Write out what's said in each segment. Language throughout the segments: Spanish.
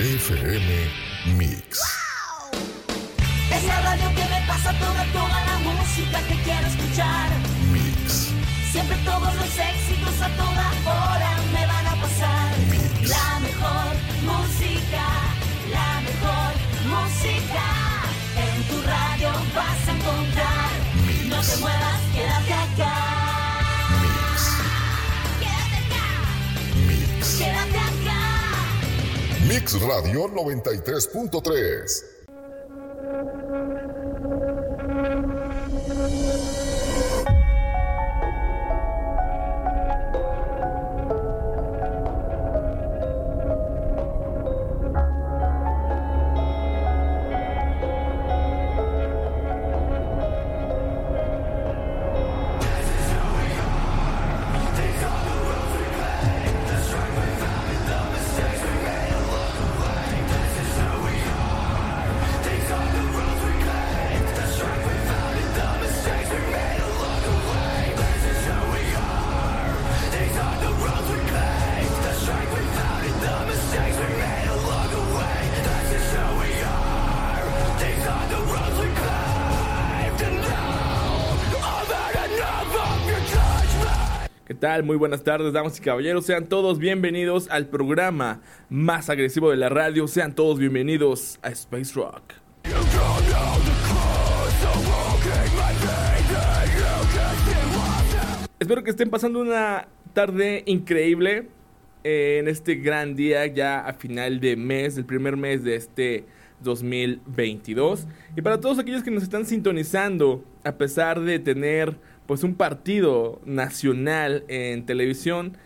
FM Mix. Es la radio que me pasa toda, toda la música que quiero escuchar. Mix. Siempre todos los éxitos a toda hora me van a pasar. Mix. La mejor música, la mejor música. En tu radio vas a encontrar. Mix. No te muevas, Mix Radio 93.3. Muy buenas tardes, damas y caballeros. Sean todos bienvenidos al programa más agresivo de la radio. Sean todos bienvenidos a Space Rock. Espero que estén pasando una tarde increíble eh, en este gran día ya a final de mes, el primer mes de este 2022. Y para todos aquellos que nos están sintonizando, a pesar de tener pues un partido nacional en televisión,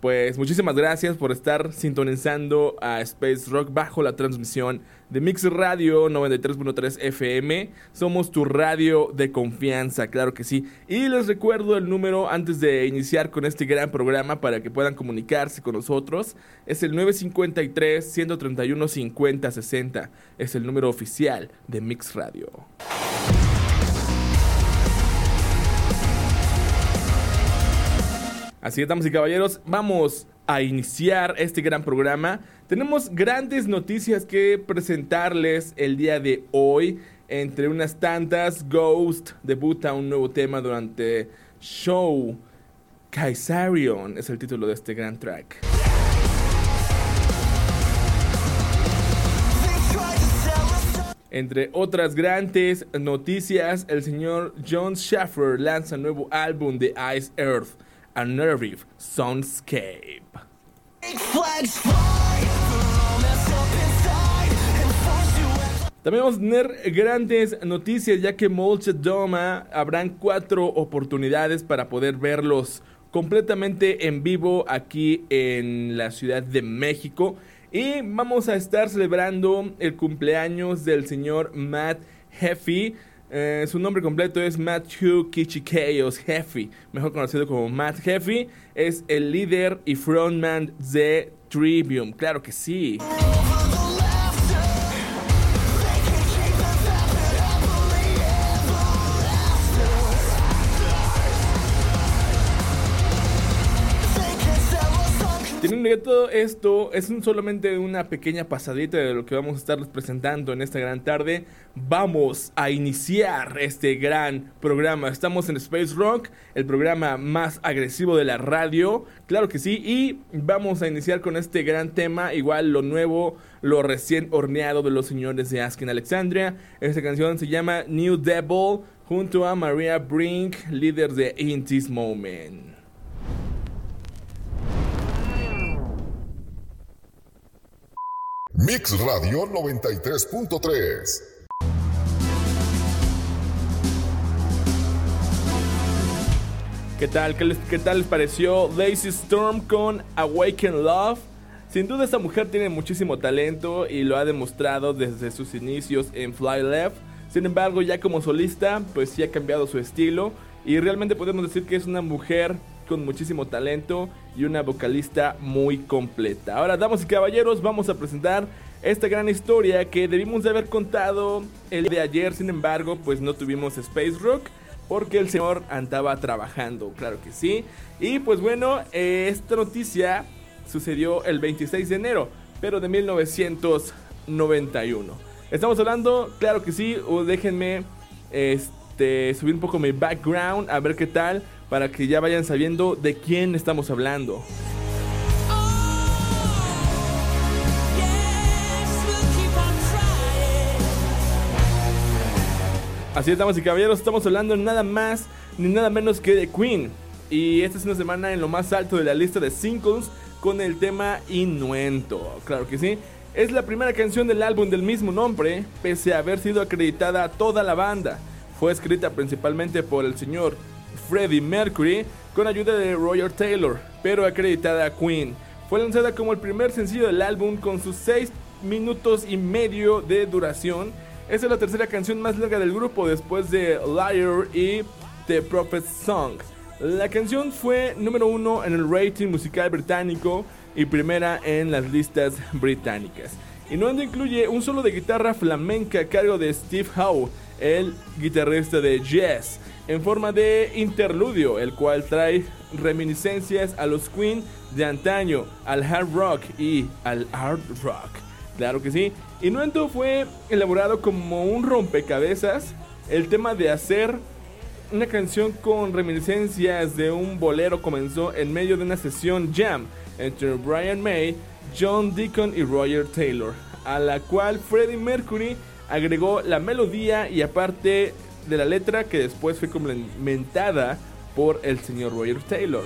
pues muchísimas gracias por estar sintonizando a Space Rock bajo la transmisión de Mix Radio 93.3 FM. Somos tu radio de confianza, claro que sí. Y les recuerdo el número antes de iniciar con este gran programa para que puedan comunicarse con nosotros. Es el 953-131-5060. Es el número oficial de Mix Radio. Así es, damas y caballeros, vamos a iniciar este gran programa. Tenemos grandes noticias que presentarles el día de hoy. Entre unas tantas, Ghost debuta un nuevo tema durante show. Kaisarion es el título de este gran track. Entre otras grandes noticias, el señor John Schaffer lanza nuevo álbum de Ice Earth, A Nerve Soundscape. También vamos a tener grandes noticias ya que Molche Doma habrán cuatro oportunidades para poder verlos completamente en vivo aquí en la Ciudad de México. Y vamos a estar celebrando el cumpleaños del señor Matt Heffy. Eh, su nombre completo es Matthew Kichikeos Heffy, mejor conocido como Matt Heffy. Es el líder y frontman de Trivium. Claro que sí. Todo esto, es solamente una pequeña pasadita de lo que vamos a estarles presentando en esta gran tarde. Vamos a iniciar este gran programa. Estamos en Space Rock, el programa más agresivo de la radio. Claro que sí. Y vamos a iniciar con este gran tema. Igual lo nuevo, lo recién horneado de los señores de Askin Alexandria. Esta canción se llama New Devil junto a Maria Brink, líder de In This Moment. Mix Radio 93.3. ¿Qué tal? ¿Qué, tal les pareció Lazy Storm con Awaken Love? Sin duda esta mujer tiene muchísimo talento y lo ha demostrado desde sus inicios en Fly Left. Sin embargo, ya como solista, pues sí ha cambiado su estilo y realmente podemos decir que es una mujer con muchísimo talento y una vocalista muy completa. Ahora, damas y caballeros, vamos a presentar esta gran historia que debimos de haber contado el día de ayer. Sin embargo, pues no tuvimos Space Rock porque el señor andaba trabajando, claro que sí. Y pues bueno, eh, esta noticia sucedió el 26 de enero. pero de 1991. Estamos hablando, claro que sí, o déjenme este, subir un poco mi background, a ver qué tal, para que ya vayan sabiendo de quién estamos hablando. Así es, damas y caballeros, estamos hablando nada más ni nada menos que de Queen. Y esta es una semana en lo más alto de la lista de singles con el tema Inuento. Claro que sí. Es la primera canción del álbum del mismo nombre, pese a haber sido acreditada a toda la banda. Fue escrita principalmente por el señor Freddie Mercury con ayuda de Roger Taylor, pero acreditada a Queen. Fue lanzada como el primer sencillo del álbum con sus 6 minutos y medio de duración. Esta es la tercera canción más larga del grupo después de Liar y The Prophet's Song. La canción fue número uno en el rating musical británico y primera en las listas británicas. Y no incluye un solo de guitarra flamenca a cargo de Steve Howe, el guitarrista de Jazz, en forma de interludio, el cual trae reminiscencias a los Queen de antaño, al hard rock y al art rock. Claro que sí. Inuento fue elaborado como un rompecabezas. El tema de hacer una canción con reminiscencias de un bolero comenzó en medio de una sesión jam entre Brian May, John Deacon y Roger Taylor, a la cual Freddie Mercury agregó la melodía y aparte de la letra que después fue complementada por el señor Roger Taylor.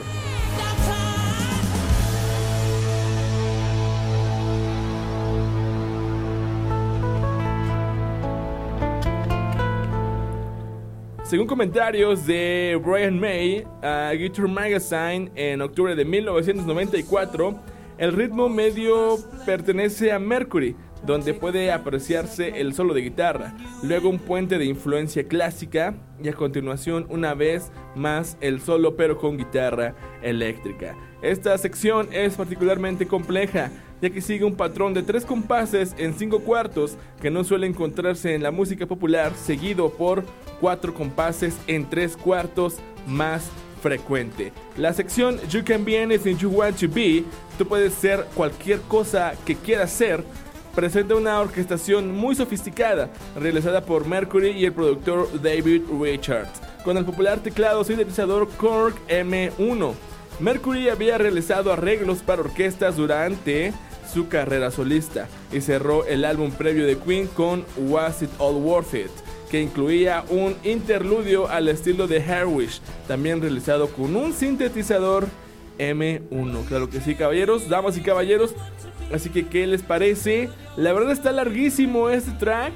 Según comentarios de Brian May a Guitar Magazine en octubre de 1994, el ritmo medio pertenece a Mercury, donde puede apreciarse el solo de guitarra, luego un puente de influencia clásica y a continuación una vez más el solo pero con guitarra eléctrica. Esta sección es particularmente compleja, ya que sigue un patrón de tres compases en cinco cuartos que no suele encontrarse en la música popular, seguido por cuatro compases en tres cuartos más frecuente. La sección You Can Be Anything You Want to Be, tú puedes ser cualquier cosa que quieras ser, presenta una orquestación muy sofisticada, realizada por Mercury y el productor David Richards, con el popular teclado sintetizador Korg M1. Mercury había realizado arreglos para orquestas durante su carrera solista y cerró el álbum previo de Queen con Was It All Worth It, que incluía un interludio al estilo de Harwish, también realizado con un sintetizador M1. Claro que sí, caballeros, damas y caballeros. Así que, ¿qué les parece? La verdad está larguísimo este track.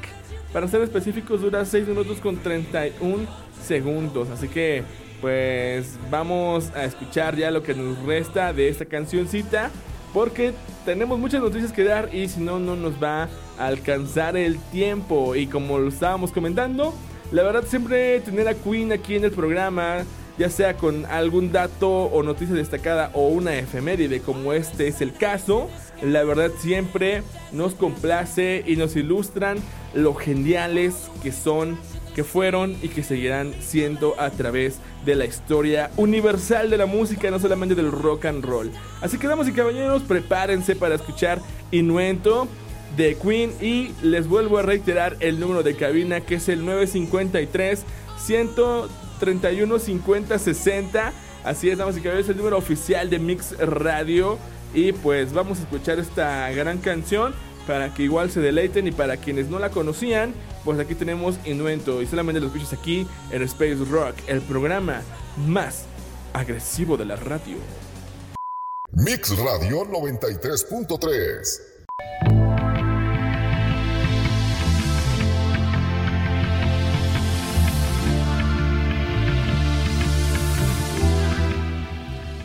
Para ser específicos, dura 6 minutos con 31 segundos. Así que, pues, vamos a escuchar ya lo que nos resta de esta cancioncita. Porque tenemos muchas noticias que dar y si no, no nos va a alcanzar el tiempo. Y como lo estábamos comentando, la verdad siempre tener a Queen aquí en el programa, ya sea con algún dato o noticia destacada o una efeméride como este es el caso, la verdad siempre nos complace y nos ilustran lo geniales que son, que fueron y que seguirán siendo a través de la historia universal de la música, no solamente del rock and roll. Así que damas y caballeros, prepárense para escuchar Inuento de Queen y les vuelvo a reiterar el número de cabina que es el 953 131 50 60. Así es, damas y caballeros, el número oficial de Mix Radio. Y pues vamos a escuchar esta gran canción para que igual se deleiten y para quienes no la conocían, pues aquí tenemos Inuento y solamente lo escuchas aquí en Space Rock, el programa más agresivo de la radio. Mix Radio 93.3.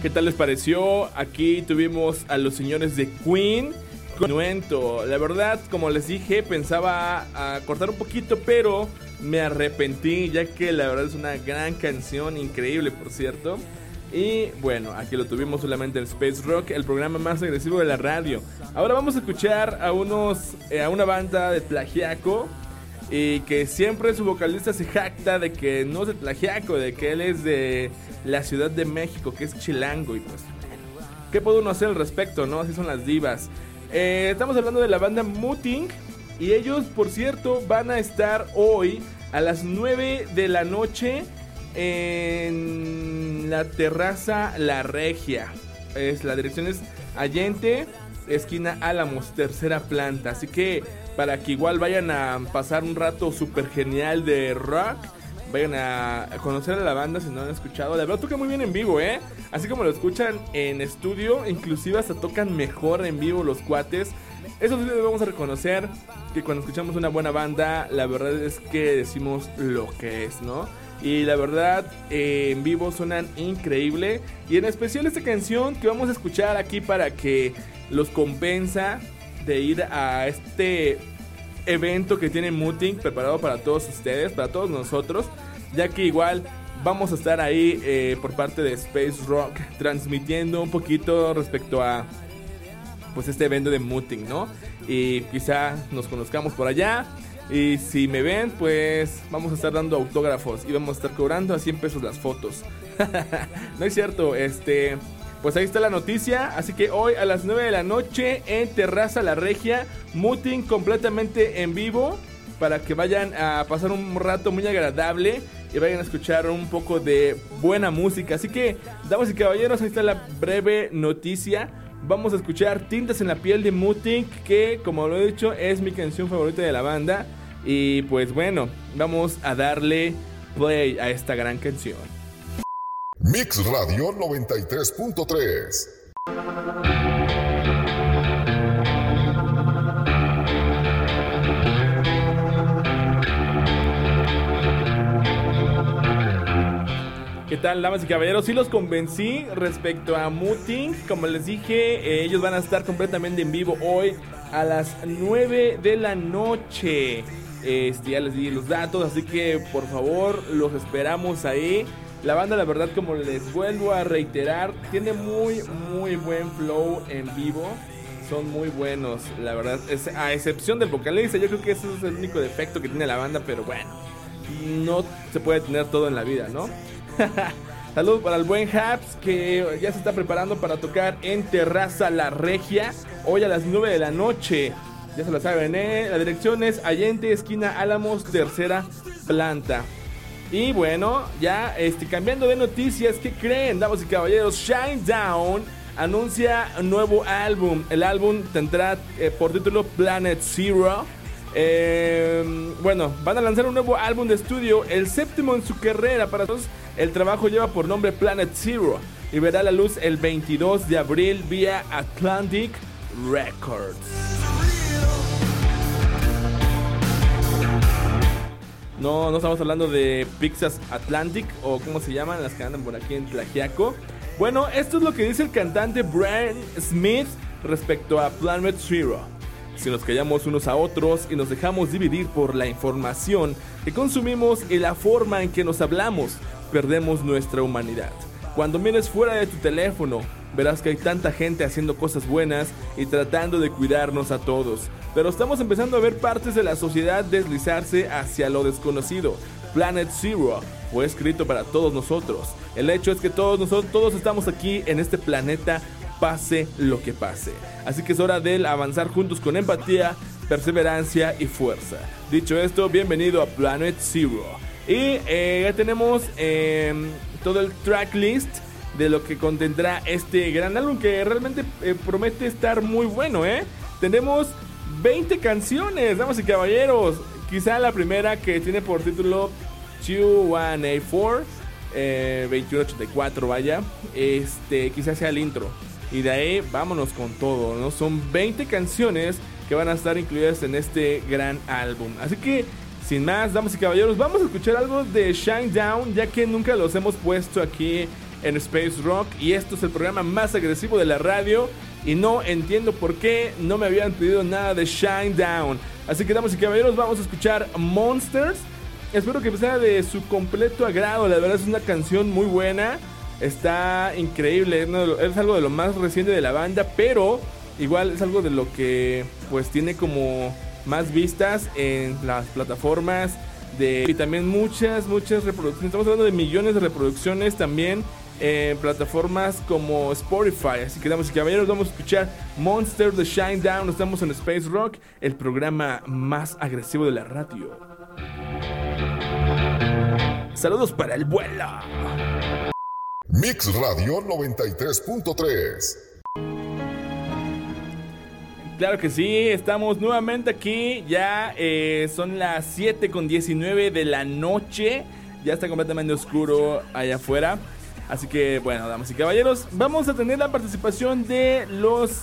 ¿Qué tal les pareció? Aquí tuvimos a los señores de Queen con Inuento. La verdad, como les dije, pensaba a cortar un poquito, pero me arrepentí, ya que la verdad es una gran canción, increíble por cierto. Y bueno, aquí lo tuvimos solamente en Space Rock, el programa más agresivo de la radio. Ahora vamos a escuchar a unos, eh, a una banda de Plagiaco. Y que siempre su vocalista se jacta de que no es de Tlajiaco, de que él es de la Ciudad de México, que es chilango. Y pues, ¿qué puede uno hacer al respecto, no? Así son las divas. Eh, estamos hablando de la banda Muting. Y ellos, por cierto, van a estar hoy a las 9 de la noche en la terraza La Regia. Es, la dirección es Allende, esquina Álamos, tercera planta. Así que para que igual vayan a pasar un rato súper genial de rock. Vayan a conocer a la banda si no han escuchado. La verdad toca muy bien en vivo, ¿eh? Así como lo escuchan en estudio, inclusive hasta tocan mejor en vivo los cuates. Eso sí debemos reconocer que cuando escuchamos una buena banda, la verdad es que decimos lo que es, ¿no? Y la verdad, eh, en vivo suenan increíble. Y en especial esta canción que vamos a escuchar aquí para que los compensa de ir a este evento que tiene Muting preparado para todos ustedes, para todos nosotros. Ya que igual vamos a estar ahí eh, por parte de Space Rock transmitiendo un poquito respecto a pues este evento de Muting, ¿no? Y quizá nos conozcamos por allá. Y si me ven, pues vamos a estar dando autógrafos y vamos a estar cobrando a 100 pesos las fotos. no es cierto, este... Pues ahí está la noticia, así que hoy a las 9 de la noche en Terraza La Regia, Muting completamente en vivo para que vayan a pasar un rato muy agradable y vayan a escuchar un poco de buena música. Así que, damas y caballeros, ahí está la breve noticia. Vamos a escuchar Tintas en la piel de Muting, que como lo he dicho es mi canción favorita de la banda. Y pues bueno, vamos a darle play a esta gran canción. Mix Radio 93.3. ¿Qué tal, damas y caballeros? Sí los convencí respecto a Muting. Como les dije, eh, ellos van a estar completamente en vivo hoy a las 9 de la noche. Este, ya les di los datos, así que por favor los esperamos ahí. La banda, la verdad, como les vuelvo a reiterar, tiene muy, muy buen flow en vivo. Son muy buenos, la verdad. Es, a excepción del vocalista, yo creo que ese es el único defecto que tiene la banda, pero bueno, no se puede tener todo en la vida, ¿no? Saludos para el buen Haps que ya se está preparando para tocar en Terraza La Regia hoy a las 9 de la noche. Ya se lo saben, ¿eh? La dirección es Allende, esquina Álamos, tercera planta. Y bueno, ya este, cambiando de noticias, ¿qué creen, damas y caballeros? Shine Down anuncia un nuevo álbum. El álbum tendrá eh, por título Planet Zero. Eh, bueno, van a lanzar un nuevo álbum de estudio, el séptimo en su carrera para todos. El trabajo lleva por nombre Planet Zero y verá la luz el 22 de abril vía Atlantic Records. No, no estamos hablando de Pixas Atlantic o como se llaman las que andan por aquí en Tlajiaco. Bueno, esto es lo que dice el cantante Brian Smith respecto a Planet Zero. Si nos callamos unos a otros y nos dejamos dividir por la información que consumimos y la forma en que nos hablamos, perdemos nuestra humanidad. Cuando mires fuera de tu teléfono, verás que hay tanta gente haciendo cosas buenas y tratando de cuidarnos a todos. Pero estamos empezando a ver partes de la sociedad deslizarse hacia lo desconocido. Planet Zero fue escrito para todos nosotros. El hecho es que todos nosotros todos estamos aquí en este planeta pase lo que pase. Así que es hora de avanzar juntos con empatía, perseverancia y fuerza. Dicho esto, bienvenido a Planet Zero. Y eh, ya tenemos eh, todo el tracklist de lo que contendrá este gran álbum que realmente eh, promete estar muy bueno, ¿eh? Tenemos 20 canciones, damas y caballeros. Quizá la primera que tiene por título 2184, eh, 2184, vaya. Este, quizás sea el intro. Y de ahí vámonos con todo, ¿no? Son 20 canciones que van a estar incluidas en este gran álbum. Así que, sin más, damas y caballeros, vamos a escuchar algo de Shine Down, ya que nunca los hemos puesto aquí en Space Rock. Y esto es el programa más agresivo de la radio. Y no entiendo por qué no me habían pedido nada de Shine Down. Así que, damas y caballeros, vamos a escuchar Monsters. Espero que sea de su completo agrado. La verdad es una canción muy buena. Está increíble. Es algo de lo más reciente de la banda. Pero igual es algo de lo que pues tiene como más vistas en las plataformas. De, y también muchas, muchas reproducciones. Estamos hablando de millones de reproducciones también en plataformas como Spotify. Así que, y caballeros, vamos a escuchar Monster The Shine Down. Estamos en Space Rock, el programa más agresivo de la radio. Saludos para el vuelo. Mix Radio 93.3. Claro que sí, estamos nuevamente aquí. Ya eh, son las 7 con 19 de la noche. Ya está completamente oscuro allá afuera. Así que, bueno, damas y caballeros, vamos a tener la participación de los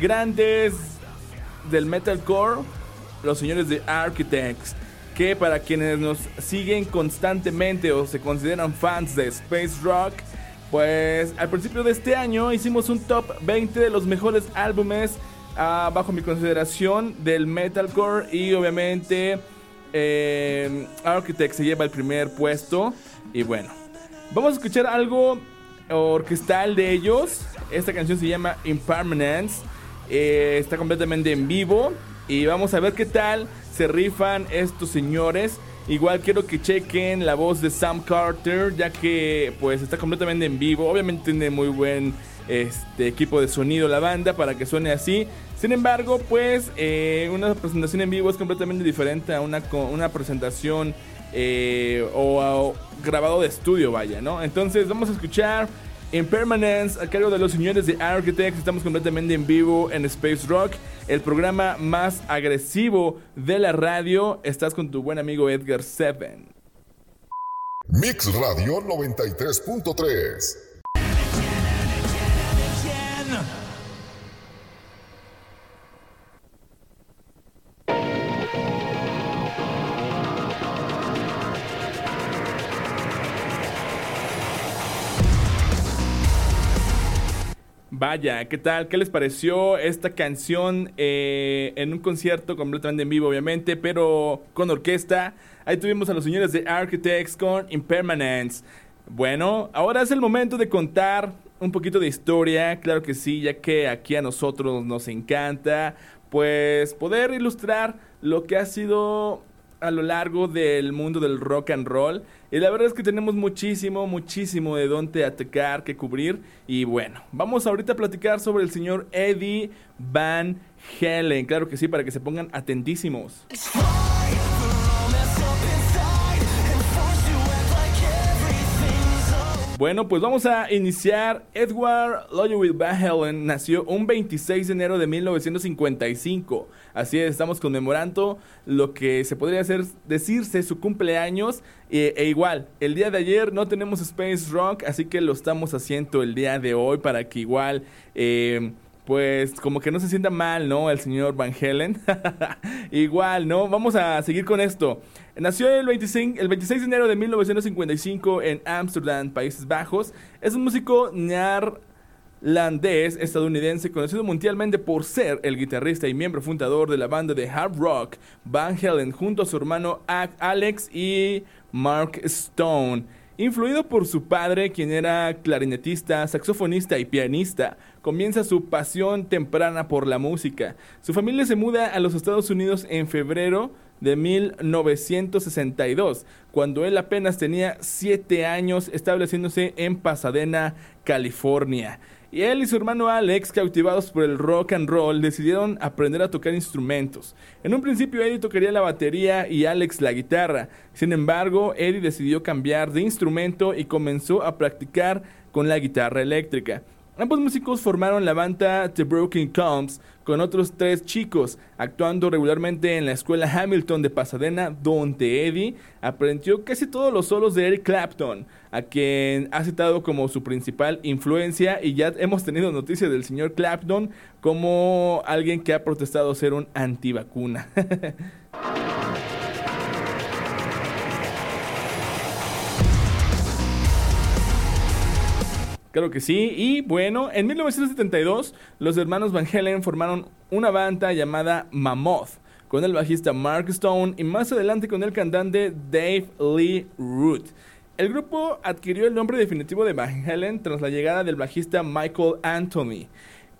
grandes del metalcore, los señores de Architects. Que para quienes nos siguen constantemente o se consideran fans de Space Rock, pues al principio de este año hicimos un top 20 de los mejores álbumes ah, bajo mi consideración del metalcore y obviamente eh, Architect se lleva el primer puesto y bueno, vamos a escuchar algo orquestal de ellos. Esta canción se llama Impermanence, eh, está completamente en vivo y vamos a ver qué tal se rifan estos señores. Igual quiero que chequen la voz de Sam Carter, ya que pues está completamente en vivo. Obviamente tiene muy buen este, equipo de sonido la banda para que suene así. Sin embargo, pues eh, una presentación en vivo es completamente diferente a una, una presentación eh, o, grabado de estudio, vaya, ¿no? Entonces vamos a escuchar Impermanence a cargo de los señores de Architects. Estamos completamente en vivo en Space Rock, el programa más agresivo de la radio. Estás con tu buen amigo Edgar Seven. Mix Radio 93.3. Vaya, ¿qué tal? ¿Qué les pareció esta canción eh, en un concierto completamente en vivo, obviamente, pero con orquesta? Ahí tuvimos a los señores de Architects con Impermanence. Bueno, ahora es el momento de contar un poquito de historia, claro que sí, ya que aquí a nosotros nos encanta, pues poder ilustrar lo que ha sido a lo largo del mundo del rock and roll. Y la verdad es que tenemos muchísimo, muchísimo de dónde atacar, que cubrir. Y bueno, vamos ahorita a platicar sobre el señor Eddie Van Halen. Claro que sí, para que se pongan atentísimos. Bueno, pues vamos a iniciar. Edward Lloyd Van Halen nació un 26 de enero de 1955. Así es, estamos conmemorando lo que se podría hacer, decirse su cumpleaños. E, e igual, el día de ayer no tenemos Space Rock, así que lo estamos haciendo el día de hoy para que igual... eh, pues como que no se sienta mal, ¿no? El señor Van Halen. Igual, ¿no? Vamos a seguir con esto. Nació el 25, el 26 de enero de 1955 en Ámsterdam, Países Bajos. Es un músico neerlandés estadounidense conocido mundialmente por ser el guitarrista y miembro fundador de la banda de hard rock Van Halen junto a su hermano Alex y Mark Stone. Influido por su padre, quien era clarinetista, saxofonista y pianista, comienza su pasión temprana por la música. Su familia se muda a los Estados Unidos en febrero de 1962, cuando él apenas tenía 7 años, estableciéndose en Pasadena, California. Y él y su hermano Alex, cautivados por el rock and roll, decidieron aprender a tocar instrumentos. En un principio Eddie tocaría la batería y Alex la guitarra. Sin embargo, Eddie decidió cambiar de instrumento y comenzó a practicar con la guitarra eléctrica. Ambos músicos formaron la banda The Broken Combs con otros tres chicos, actuando regularmente en la escuela Hamilton de Pasadena, donde Eddie aprendió casi todos los solos de Eric Clapton, a quien ha citado como su principal influencia y ya hemos tenido noticias del señor Clapton como alguien que ha protestado ser un antivacuna. Claro que sí. Y bueno, en 1972 los hermanos Van Halen formaron una banda llamada Mammoth con el bajista Mark Stone y más adelante con el cantante Dave Lee Root. El grupo adquirió el nombre definitivo de Van Halen tras la llegada del bajista Michael Anthony.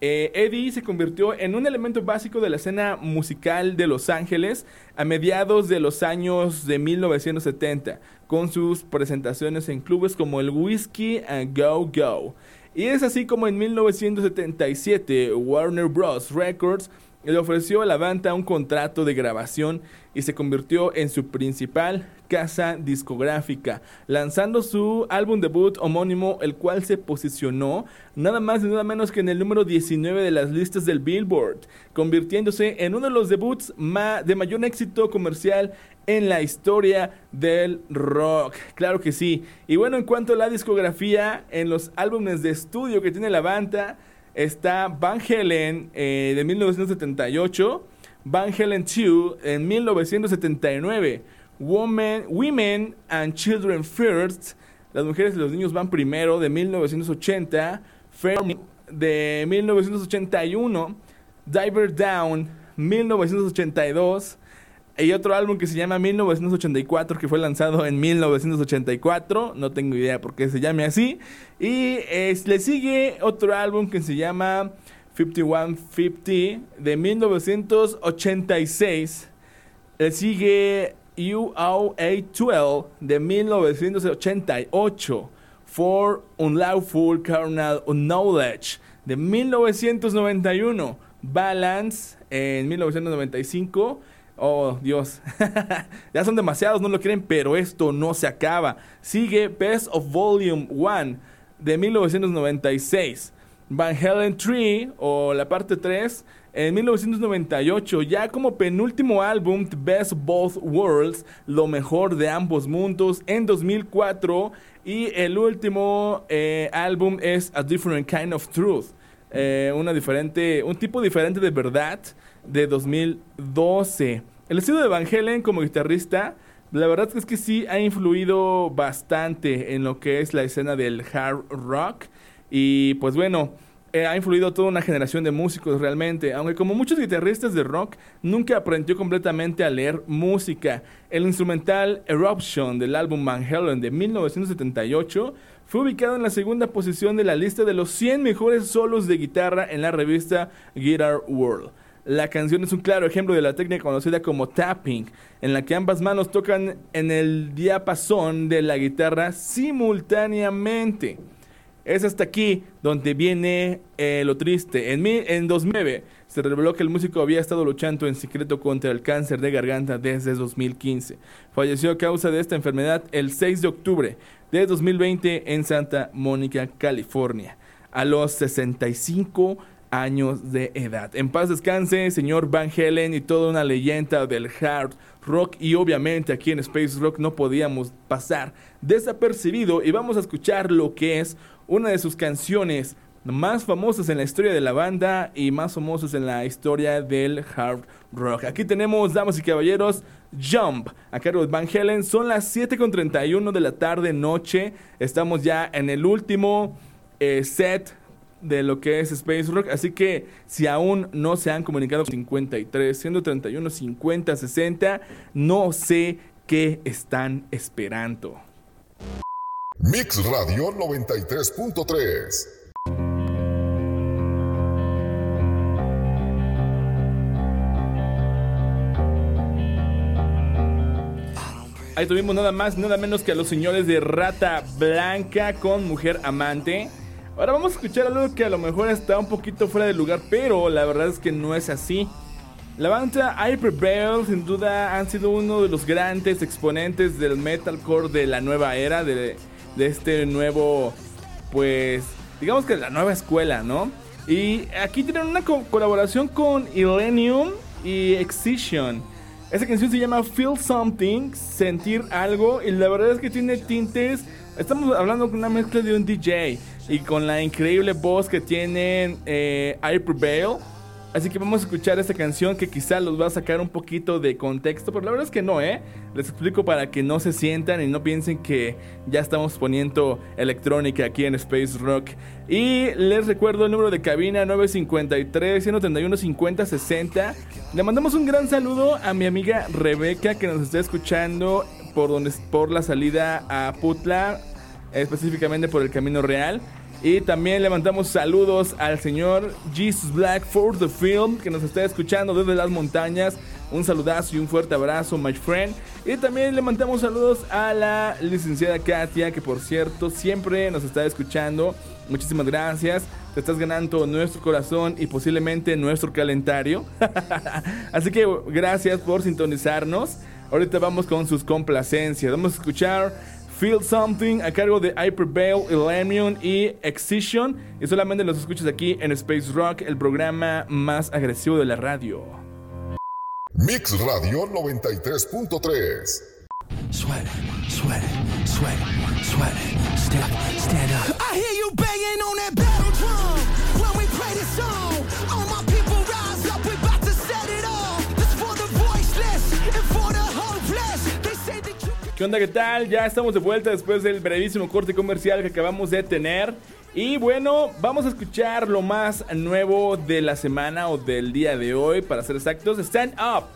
eh, Eddie se convirtió en un elemento básico de la escena musical de Los Ángeles a mediados de los años de 1970, con sus presentaciones en clubes como el Whiskey and Go Go. Y es así como en 1977 Warner Bros. Records le ofreció a la banda un contrato de grabación y se convirtió en su principal casa discográfica, lanzando su álbum debut homónimo, el cual se posicionó nada más y nada menos que en el número 19 de las listas del Billboard, convirtiéndose en uno de los debuts de mayor éxito comercial en la historia del rock. Claro que sí. Y bueno, en cuanto a la discografía, en los álbumes de estudio que tiene la banda, está Van Halen eh, de 1978, Van Halen 2 en 1979, Women, Women and Children First, Las mujeres y los niños van primero de 1980, Fair de 1981, Diver Down 1982, y otro álbum que se llama 1984, que fue lanzado en 1984. No tengo idea por qué se llame así. Y le sigue otro álbum que se llama 5150 de 1986. Le sigue UOA 12 de 1988. For Unlawful Carnal Knowledge de 1991. Balance en 1995. Oh, Dios. ya son demasiados, no lo creen, pero esto no se acaba. Sigue Best of Volume 1 de 1996. Van Halen 3 o la parte 3 en 1998, ya como penúltimo álbum, Best Both Worlds, lo mejor de ambos mundos, en 2004. Y el último eh, álbum es A Different Kind of Truth, eh, una diferente, un tipo diferente de verdad de 2012. El estilo de Van Halen como guitarrista, la verdad es que sí ha influido bastante en lo que es la escena del hard rock. Y pues bueno, eh, ha influido toda una generación de músicos realmente, aunque como muchos guitarristas de rock, nunca aprendió completamente a leer música. El instrumental Eruption del álbum Van Halen de 1978 fue ubicado en la segunda posición de la lista de los 100 mejores solos de guitarra en la revista Guitar World. La canción es un claro ejemplo de la técnica conocida como tapping, en la que ambas manos tocan en el diapasón de la guitarra simultáneamente. Es hasta aquí donde viene eh, lo triste. En, en 2009 se reveló que el músico había estado luchando en secreto contra el cáncer de garganta desde 2015. Falleció a causa de esta enfermedad el 6 de octubre de 2020 en Santa Mónica, California, a los 65 años de edad. En paz descanse, señor Van Halen y toda una leyenda del hard rock y obviamente aquí en Space Rock no podíamos pasar desapercibido y vamos a escuchar lo que es una de sus canciones más famosas en la historia de la banda y más famosas en la historia del hard rock. Aquí tenemos, damas y caballeros, Jump a cargo de Van Halen. Son las 7.31 de la tarde, noche. Estamos ya en el último eh, set de lo que es Space Rock. Así que si aún no se han comunicado 53, 131, 50, 60, no sé qué están esperando. Mix Radio 93.3 Ahí tuvimos nada más, nada menos que a los señores de Rata Blanca con Mujer Amante. Ahora vamos a escuchar algo que a lo mejor está un poquito fuera de lugar, pero la verdad es que no es así. La banda Prevail sin duda han sido uno de los grandes exponentes del metalcore de la nueva era, de, este nuevo, pues, digamos que la nueva escuela, ¿no? Y aquí tienen una colaboración con Illenium y Excision. Esa canción se llama Feel Something, sentir algo, y la verdad es que tiene tintes. Estamos hablando con una mezcla de un DJ y con la increíble voz que tienen eh, I Prevail. Así que vamos a escuchar esta canción que quizá los va a sacar un poquito de contexto, pero la verdad es que no, ¿eh? Les explico para que no se sientan y no piensen que ya estamos poniendo electrónica aquí en Space Rock. Y les recuerdo el número de cabina 953 131 50 60. Le mandamos un gran saludo a mi amiga Rebeca que nos está escuchando por donde por la salida a Putla, específicamente por el Camino Real. Y también le mandamos saludos al señor Jesus Black for the Film que nos está escuchando desde las montañas. Un saludazo y un fuerte abrazo, my friend. Y también le mandamos saludos a la licenciada Katia, que por cierto siempre nos está escuchando. Muchísimas gracias. Te estás ganando nuestro corazón y posiblemente nuestro calendario. Así que gracias por sintonizarnos. Ahorita vamos con sus complacencias. Vamos a escuchar Feel Something a cargo de Hyperbale, Elamion y Excision. Y solamente los escuchas aquí en Space Rock, el programa más agresivo de la radio. Mix Radio 93.3. Sweat, sweat, sweat, sweat. Stand up, stand up. I hear you banging on that battle drum when we play this song. All my ¿Qué onda? ¿Qué tal? Ya estamos de vuelta después del brevísimo corte comercial que acabamos de tener. Y bueno, vamos a escuchar lo más nuevo de la semana o del día de hoy, para ser exactos. Stand Up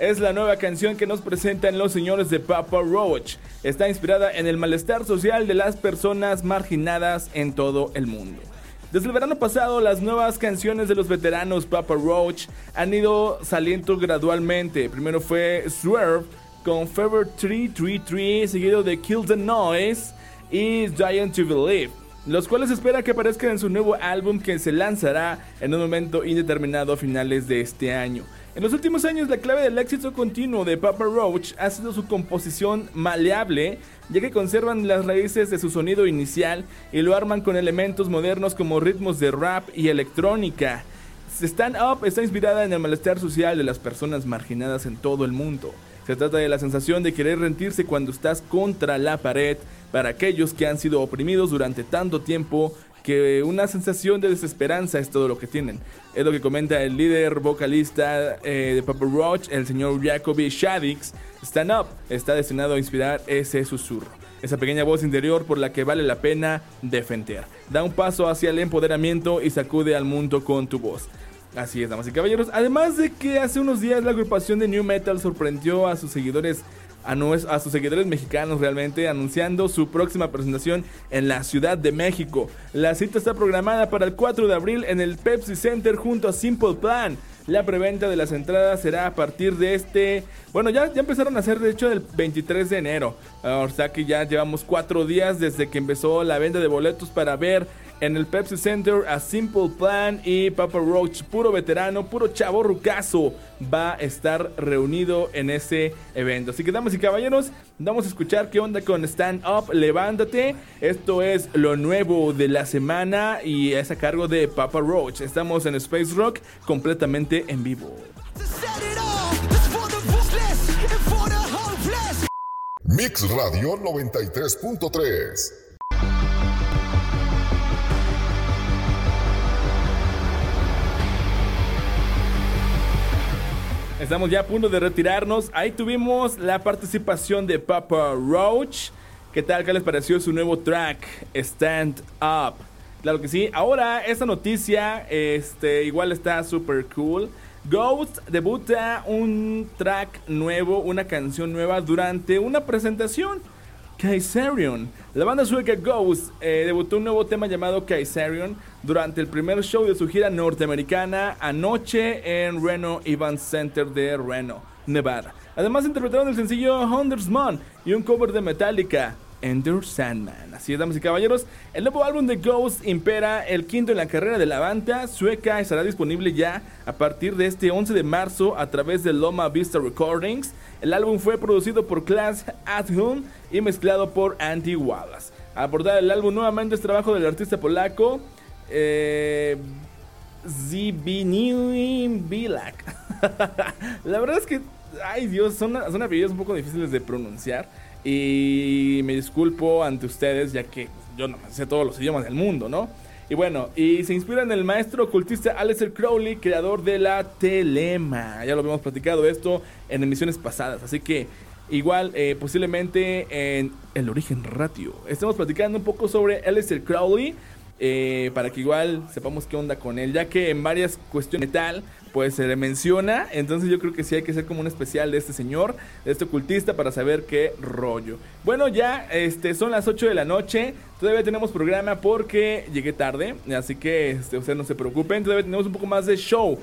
es la nueva canción que nos presentan los señores de Papa Roach. Está inspirada en el malestar social de las personas marginadas en todo el mundo. Desde el verano pasado, las nuevas canciones de los veteranos Papa Roach han ido saliendo gradualmente. Primero fue Swerve con Fever 333, seguido de Kill the Noise y Giant to Believe, los cuales espera que aparezcan en su nuevo álbum que se lanzará en un momento indeterminado a finales de este año. En los últimos años, la clave del éxito continuo de Papa Roach ha sido su composición maleable, ya que conservan las raíces de su sonido inicial y lo arman con elementos modernos como ritmos de rap y electrónica. Stand Up está inspirada en el malestar social de las personas marginadas en todo el mundo. Se trata de la sensación de querer rendirse cuando estás contra la pared para aquellos que han sido oprimidos durante tanto tiempo que una sensación de desesperanza es todo lo que tienen. Es lo que comenta el líder vocalista eh, de Papa Roach, el señor Jacoby Shaddix. Stand Up está destinado a inspirar ese susurro, esa pequeña voz interior por la que vale la pena defender. Da un paso hacia el empoderamiento y sacude al mundo con tu voz. Así es, damas y caballeros. Además de que hace unos días la agrupación de New Metal sorprendió a sus seguidores, a, a sus seguidores mexicanos realmente, anunciando su próxima presentación en la Ciudad de México. La cita está programada para el 4 de abril en el Pepsi Center junto a Simple Plan. La preventa de las entradas será a partir de este. Bueno, ya, ya empezaron a hacer, de hecho, el 23 de enero. Ah, O sea que ya llevamos cuatro días desde que empezó la venta de boletos para ver en el Pepsi Center A Simple Plan y Papa Roach, puro veterano, puro chavo rucazo, va a estar reunido en ese evento. Así que damas y caballeros, vamos a escuchar qué onda con Stand Up, levántate. Esto es lo nuevo de la semana y es a cargo de Papa Roach. Estamos en Space Rock completamente en vivo. Mix Radio 93.3 Estamos ya a punto de retirarnos. Ahí tuvimos la participación de Papa Roach. ¿Qué tal? ¿Qué les pareció su nuevo track? Stand Up. Claro que sí. Ahora, esta noticia este, igual está súper cool. Ghost debuta un track nuevo, una canción nueva durante una presentación. Kaiserion. La banda sueca Ghost eh, debutó un nuevo tema llamado Kaiserion durante el primer show de su gira norteamericana anoche en Reno Event Center de Reno, Nevada. Además interpretaron el sencillo Huntersman y un cover de Metallica, Enter Sandman. Así es, damas y caballeros, el nuevo álbum de Ghost impera el quinto en la carrera de la banda sueca estará disponible ya a partir de este 11 de marzo a través de Loma Vista Recordings. El álbum fue producido por Class at Home y mezclado por Andy Wallace. A portada del álbum nuevamente es trabajo del artista polaco eh, Bilak. La verdad es que, ay Dios, son, son apellidos un poco difíciles de pronunciar. Y me disculpo ante ustedes, ya que yo no sé todos los idiomas del mundo, ¿no? Y bueno, y se inspira en el maestro ocultista Aleister Crowley, creador de la Telema. Ya lo habíamos platicado esto en emisiones pasadas, así que igual eh, posiblemente en El Origen Ratio. Estamos platicando un poco sobre Aleister Crowley. Eh, para que igual sepamos qué onda con él, ya que en varias cuestiones tal, pues se le menciona, entonces yo creo que sí hay que hacer como un especial de este señor, de este ocultista, para saber qué rollo. Bueno, ya este, son las 8 de la noche, todavía tenemos programa porque llegué tarde, así que este, ustedes no se preocupen, todavía tenemos un poco más de show.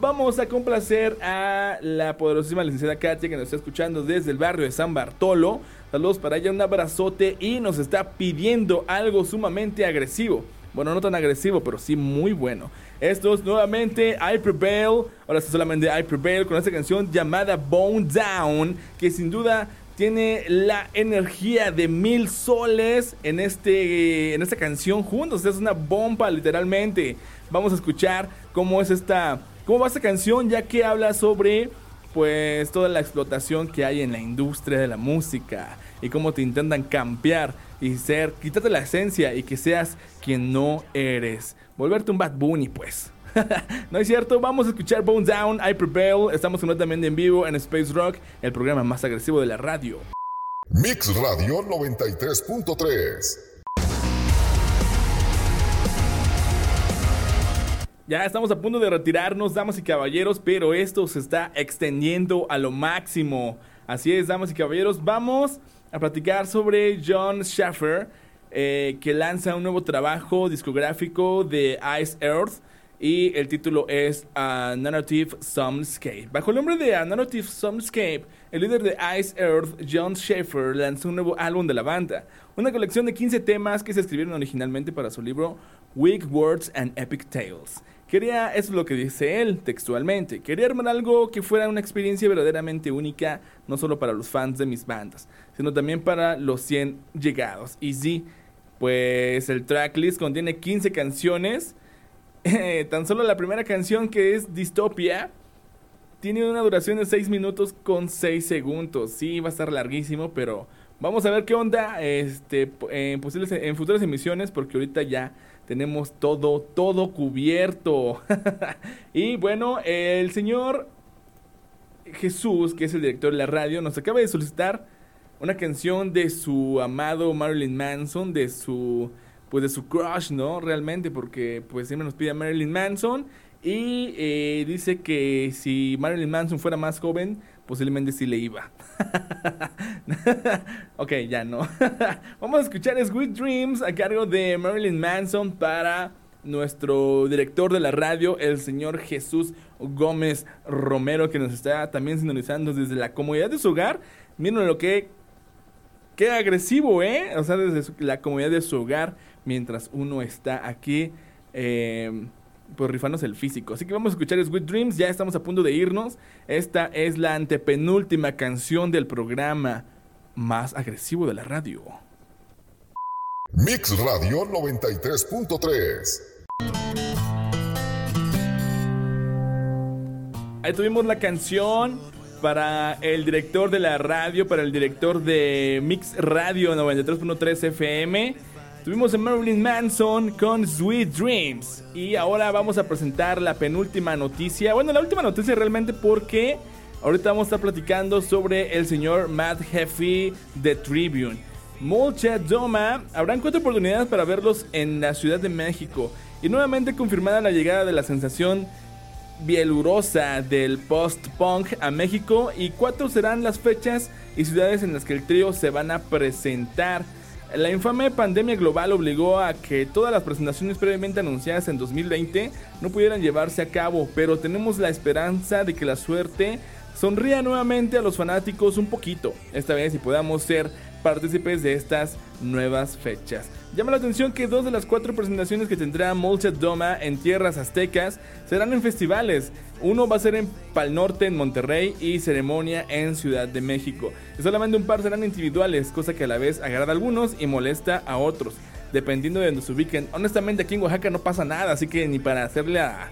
Vamos a complacer a la poderosísima licenciada Katia que nos está escuchando desde el barrio de San Bartolo. Saludos para ella, un abrazote y nos está pidiendo algo sumamente agresivo. Bueno, no tan agresivo, pero sí muy bueno. Esto es nuevamente I Prevail. Ahora sí solamente I Prevail con esta canción llamada Bone Down. Que sin duda tiene la energía de mil soles en, este, en esta canción juntos. Es una bomba literalmente. Vamos a escuchar cómo es esta... ¿Cómo va esta canción? Ya que habla sobre pues toda la explotación que hay en la industria de la música y cómo te intentan cambiar y ser, quitarte la esencia y que seas quien no eres. Volverte un Bad Bunny, pues. no es cierto, vamos a escuchar Bone Down, I Prevail. Estamos completamente en vivo en Space Rock, el programa más agresivo de la radio. Mix Radio 93.3. Ya estamos a punto de retirarnos, damas y caballeros, pero esto se está extendiendo a lo máximo. Así es, damas y caballeros, vamos a platicar sobre John Schaffer, eh, que lanza un nuevo trabajo discográfico de Ice Earth. Y el título es A Narrative Soundscape. Bajo el nombre de A Narrative Soundscape, el líder de Ice Earth, John Schaefer, lanzó un nuevo álbum de la banda. Una colección de 15 temas que se escribieron originalmente para su libro Weak Words and Epic Tales. Quería, eso es lo que dice él textualmente, quería armar algo que fuera una experiencia verdaderamente única, no solo para los fans de mis bandas, sino también para los 100 llegados. Y sí, pues el tracklist contiene 15 canciones, eh, tan solo la primera canción que es Dystopia, tiene una duración de 6 minutos con 6 segundos. Sí, va a estar larguísimo, pero vamos a ver qué onda este, en, posibles, en futuras emisiones, porque ahorita ya tenemos todo, todo cubierto. y bueno, el señor Jesús, que es el director de la radio, nos acaba de solicitar una canción de su amado Marilyn Manson, de su pues de su crush, ¿no? Realmente, porque pues siempre nos pide a Marilyn Manson y eh, dice que si Marilyn Manson fuera más joven, posiblemente sí le iba. ok, ya no. Vamos a escuchar Sweet Dreams a cargo de Marilyn Manson para nuestro director de la radio, el señor Jesús Gómez Romero, que nos está también sintonizando desde la comodidad de su hogar. Miren lo que... Qué agresivo, ¿eh? O sea, desde la comodidad de su hogar, mientras uno está aquí. Eh, pues rifarnos el físico. Así que vamos a escuchar Sweet Dreams, ya estamos a punto de irnos. Esta es la antepenúltima canción del programa más agresivo de la radio. Mix Radio 93.3. Ahí tuvimos la canción para el director de la radio, para el director de Mix Radio 93.3 FM. Tuvimos a Marilyn Manson con Sweet Dreams. Y ahora vamos a presentar la penúltima noticia. Bueno, la última noticia realmente porque ahorita vamos a estar platicando sobre el señor Matt Heffy de Tribune. Mulcha Doma, habrán cuatro oportunidades para verlos en la Ciudad de México. Y nuevamente confirmada la llegada de la sensación bielurosa del post-punk a México. Y cuatro serán las fechas y ciudades en las que el trío se van a presentar. La infame pandemia global obligó a que todas las presentaciones previamente anunciadas en 2020 no pudieran llevarse a cabo, pero tenemos la esperanza de que la suerte sonría nuevamente a los fanáticos un poquito, esta vez y podamos ser partícipes de estas nuevas fechas. Llama la atención que dos de las cuatro presentaciones que tendrá Molchat Doma en tierras aztecas serán en festivales. Uno va a ser en Pal Norte, en Monterrey, y Ceremonia en Ciudad de México. Solamente un par serán individuales, cosa que a la vez agrada a algunos y molesta a otros, dependiendo de donde se ubiquen. Honestamente, aquí en Oaxaca no pasa nada, así que ni para hacerle a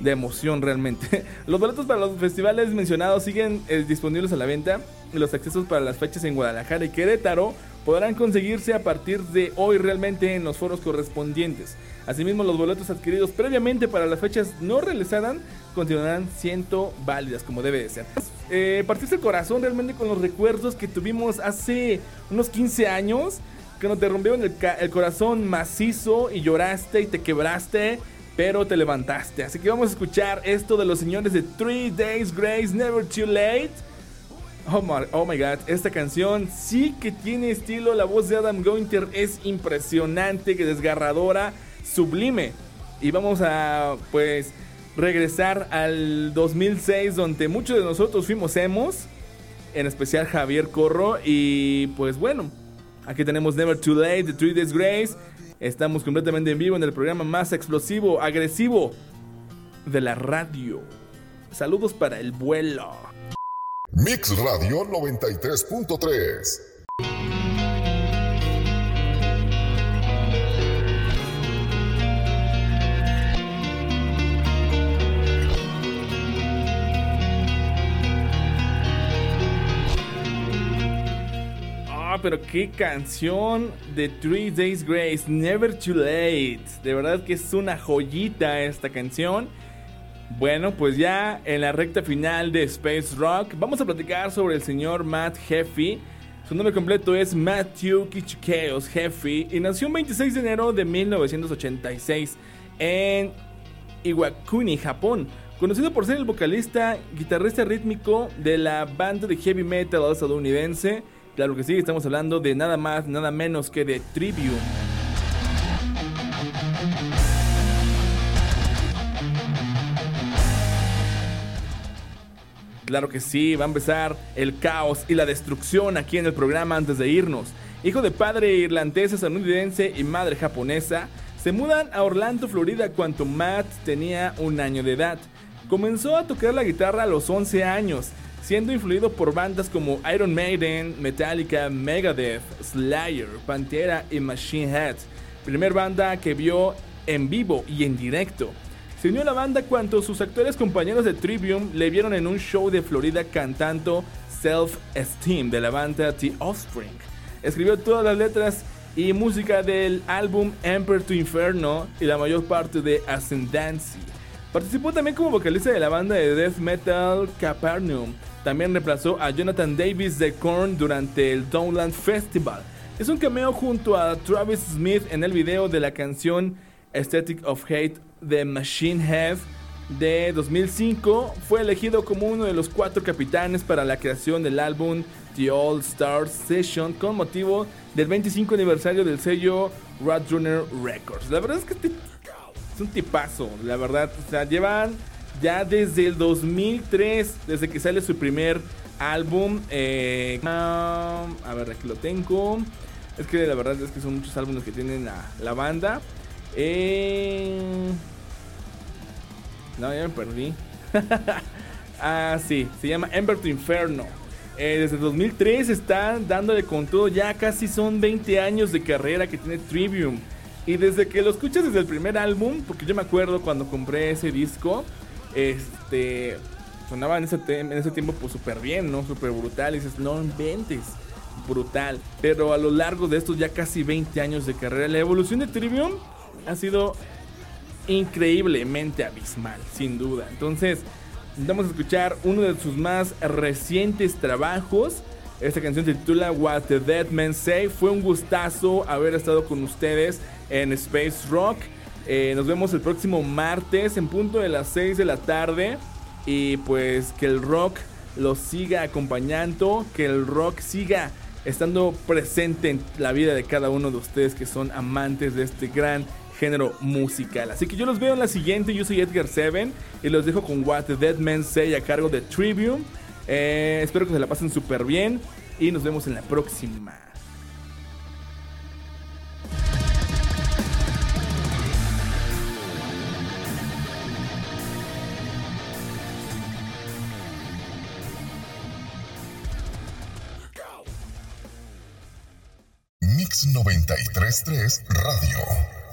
de emoción realmente. Los boletos para los festivales mencionados siguen eh, disponibles a la venta los accesos para las fechas en Guadalajara y Querétaro podrán conseguirse a partir de hoy realmente en los foros correspondientes. Asimismo, los boletos adquiridos previamente para las fechas no realizadas continuarán siendo válidas como debe de ser. Eh, partirse el corazón realmente con los recuerdos que tuvimos hace unos 15 años cuando te rompieron el, el corazón macizo y lloraste y te quebraste, pero te levantaste. Así que vamos a escuchar esto de los señores de Three Days Grace, Never Too Late. Oh my, oh my god, esta canción sí que tiene estilo, la voz de Adam Gointer es impresionante, que desgarradora, sublime. Y vamos a pues regresar al 2006 donde muchos de nosotros fuimos emos, en especial Javier Corro y pues bueno, aquí tenemos Never Too Late de Three Days Grace. Estamos completamente en vivo en el programa más explosivo, agresivo de la radio. Saludos para el vuelo. Mix Radio 93.3. pero qué canción de Three Days Grace, Never Too Late. De verdad que es una joyita esta canción. Bueno, pues ya en la recta final de Space Rock, vamos a platicar sobre el señor Matt Heffy. Su nombre completo es Matthew Kichikeos Heffy y nació el 26 de enero de 1986 en Iwakuni, Japón. Conocido por ser el vocalista, guitarrista rítmico de la banda de heavy metal estadounidense. Claro que sí, estamos hablando de nada más, nada menos que de Trivium. Claro que sí, va a empezar el caos y la destrucción aquí en el programa antes de irnos. Hijo de padre irlandés, estadounidense y madre japonesa, se mudan a Orlando, Florida cuando Matt tenía un año de edad. Comenzó a tocar la guitarra a los 11 años, siendo influido por bandas como Iron Maiden, Metallica, Megadeth, Slayer, Pantera y Machine Head. Primer banda que vio en vivo y en directo. Se unió a la banda cuando sus actuales compañeros de Trivium le vieron en un show de Florida cantando Self Esteem de la banda The Offspring. Escribió todas las letras y música del álbum Emperor to Inferno y la mayor parte de Ascendancy. Participó también como vocalista de la banda de death metal Capernaum. También reemplazó a Jonathan Davis de Korn durante el Downland Festival. Es un cameo junto a Travis Smith en el video de la canción Aesthetic of Hate de Machine Head de 2005. Fue elegido como uno de los cuatro capitanes para la creación del álbum The All Stars Session con motivo del 25 aniversario del sello Roadrunner Records. La verdad es que este es un tipazo, la verdad. O sea, llevan ya desde el 2003, desde que sale su primer álbum. eh, um, a ver, aquí lo tengo. Es que la verdad es que son muchos álbumes que tienen la, la banda. Eh, no, ya me perdí. ah, sí, se llama Ember to Inferno. Eh, desde 2003 están dándole con todo. Ya casi son 20 años de carrera que tiene Trivium. Y desde que lo escuchas desde el primer álbum, porque yo me acuerdo cuando compré ese disco, este sonaba en ese, en ese tiempo pues súper bien, ¿no? Súper brutal. Y dices, no inventes, brutal. Pero a lo largo de estos ya casi 20 años de carrera, la evolución de Trivium ha sido increíblemente abismal, sin duda. Entonces, vamos a escuchar uno de sus más recientes trabajos. Esta canción se titula What the Dead Men Say. Fue un gustazo haber estado con ustedes en Space Rock. Eh, nos vemos el próximo martes en punto de las 6 de la tarde. Y pues que el rock los siga acompañando, que el rock siga estando presente en la vida de cada uno de ustedes que son amantes de este gran género musical. Así que yo los veo en la siguiente. Yo soy Edgar Seven y los dejo con What the Dead Men Say a cargo de Trivium. Eh, espero que se la pasen súper bien y nos vemos en la próxima. Mix 93.3 Radio.